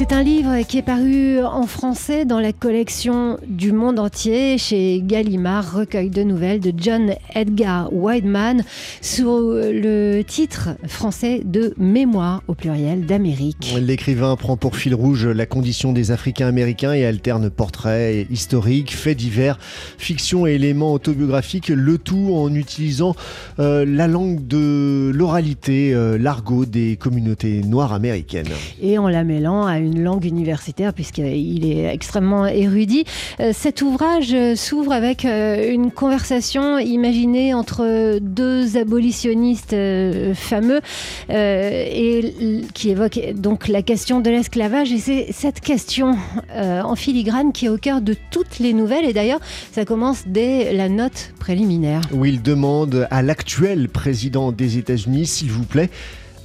C'est un livre qui est paru en français dans la collection du monde entier chez Gallimard, recueil de nouvelles de John Edgar Wideman, sous le titre français de Mémoire au pluriel d'Amérique. L'écrivain prend pour fil rouge la condition des Africains américains et alterne portraits historiques, faits divers, fiction et éléments autobiographiques, le tout en utilisant euh, la langue de l'oralité, euh, l'argot des communautés noires américaines. Et en la mêlant à une une langue universitaire puisqu'il est extrêmement érudit. Euh, cet ouvrage s'ouvre avec euh, une conversation imaginée entre deux abolitionnistes euh, fameux et qui évoque donc la question de l'esclavage et c'est cette question en filigrane qui est au cœur de toutes les nouvelles et d'ailleurs ça commence dès la note préliminaire. Où il demande à l'actuel président des États-Unis s'il vous plaît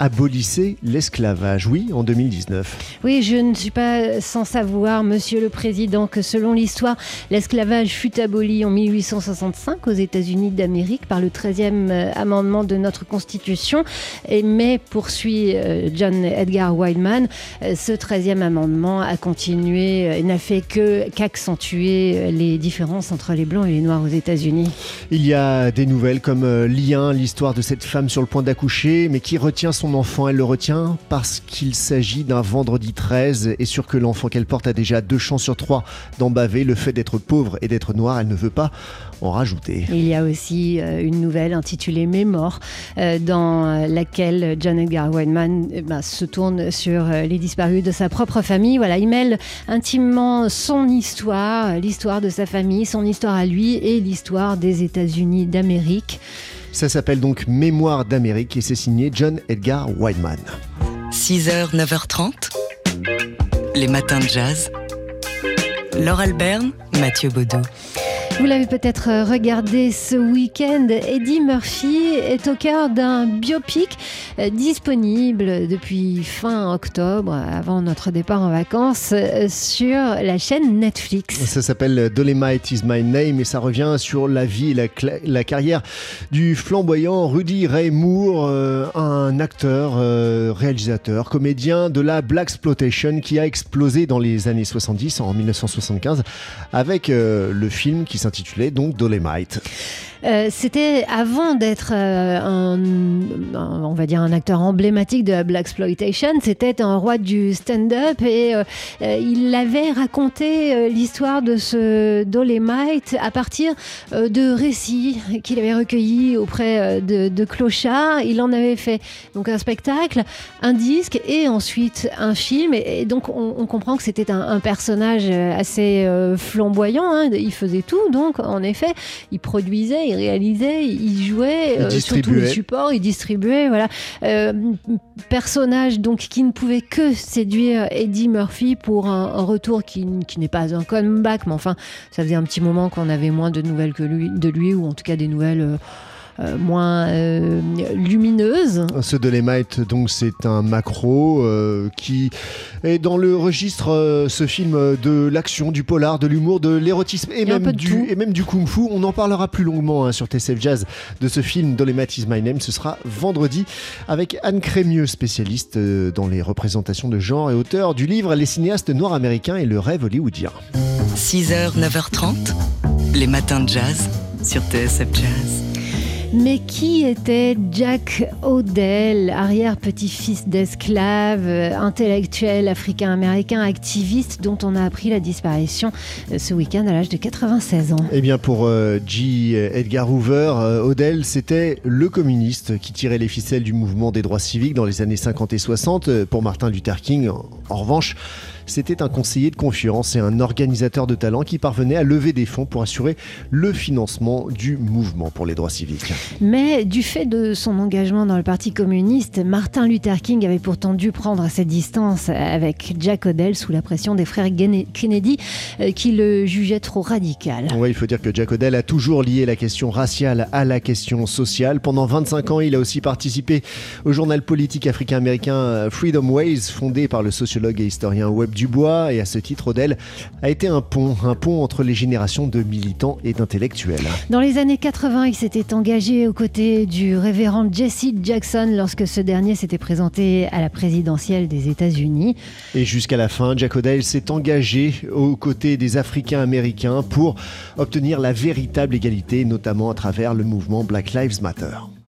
abolissez l'esclavage, oui, en 2019. Oui, je ne suis pas sans savoir, Monsieur le Président, que selon l'histoire, l'esclavage fut aboli en 1865 aux États-Unis d'Amérique par le 13e euh, amendement de notre Constitution. Et, mais, poursuit euh, John Edgar Wideman, euh, ce 13e amendement a continué et n'a fait que qu'accentuer les différences entre les Blancs et les Noirs aux États-Unis. Il y a des nouvelles comme Lien, l'histoire de cette femme sur le point d'accoucher, mais qui retient son enfant, elle le retient parce qu'il s'agit d'un vendredi 13 et sûr que l'enfant qu'elle porte a déjà deux chances sur trois d'en baver. Le fait d'être pauvre et d'être noire, elle ne veut pas en rajouter. Il y a aussi euh, une nouvelle intitulée Mémoire euh, dans laquelle John Edgar eh ben, se tourne sur euh, les disparus de sa propre famille. Voilà, il mêle intimement son histoire, l'histoire de sa famille, son histoire à lui et l'histoire des États-Unis d'Amérique. Ça s'appelle donc Mémoire d'Amérique et c'est signé John Edgar Wideman. 6h, 9h30, les matins de jazz. Laure Alberne, Mathieu Baudot. Vous l'avez peut-être euh, regardé ce week-end. Eddie Murphy est au cœur d'un biopic euh, disponible depuis fin octobre, avant notre départ en vacances, euh, sur la chaîne Netflix. Ça s'appelle Dolemite is my name et ça revient sur la vie et la, carrière du flamboyant Rudy Ray Moore, un acteur, réalisateur, comédien de la Black Exploitation qui a explosé dans les années 70, en 1975, avec le film qui s'intitule intitulé donc Dolemite. Euh, c'était avant d'être euh, un, on va dire un acteur emblématique de la black exploitation. C'était un roi du stand-up et euh, il avait raconté l'histoire de ce Dolemite à partir de récits qu'il avait recueillis auprès de, clochards. Il en avait fait donc un spectacle, un disque et ensuite un film. Et, donc on, comprend que c'était un, personnage assez flamboyant. Hein. Il faisait tout en effet, il produisait il réalisait, il jouait il euh, sur tous les supports, il distribuait. Voilà. Euh, personnage donc qui ne pouvait que séduire Eddie Murphy pour un, retour qui, n'est pas un comeback, mais enfin, ça faisait un petit moment qu'on avait moins de nouvelles que lui, de lui, ou en tout cas des nouvelles. Euh, euh, moins euh, lumineuse. Ce Dolemite, donc, c'est un macro euh, qui est dans le registre, ce film, de l'action, du polar, de l'humour, de l'érotisme et, même du, et même du kung-fu. On en parlera plus longuement hein, sur TCF Jazz de ce film Dolemite is my name. Ce sera vendredi avec Anne Crémieux, spécialiste dans les représentations de genre et auteur du livre Les cinéastes noirs américains et le rêve hollywoodien. 6h, 9h30, les matins de jazz sur TSF Jazz. Mais qui était Jack Odell, arrière-petit-fils d'esclave, euh, intellectuel africain-américain, activiste dont on a appris la disparition euh, ce week-end à l'âge de 96 ans Eh bien pour euh, G. Edgar Hoover, Odell c'était le communiste qui tirait les ficelles du mouvement des droits civiques dans les années 50 et 60. Pour Martin Luther King, en revanche, c'était un conseiller de confiance et un organisateur de talent qui parvenait à lever des fonds pour assurer le financement du mouvement pour les droits civiques. Mais du fait de son engagement dans le Parti communiste, Martin Luther King avait pourtant dû prendre ses distances avec Jack Odell sous la pression des frères Kennedy euh, qui le jugeaient trop radical. Oui, il faut dire que Jack Odell a toujours lié la question raciale à la question sociale. Pendant 25 ans, il a aussi participé au journal politique africain-américain Freedom Ways, fondé par le sociologue et historien Webb Dubois et à ce titre, Odell a été un pont, un pont entre les générations de militants et d'intellectuels. Dans les années 80, il s'était engagé aux côtés du révérend Jesse Jackson lorsque ce dernier s'était présenté à la présidentielle des États-Unis. Et jusqu'à la fin, Jack Odell s'est engagé aux côtés des Africains américains pour obtenir la véritable égalité, notamment à travers le mouvement Black Lives Matter.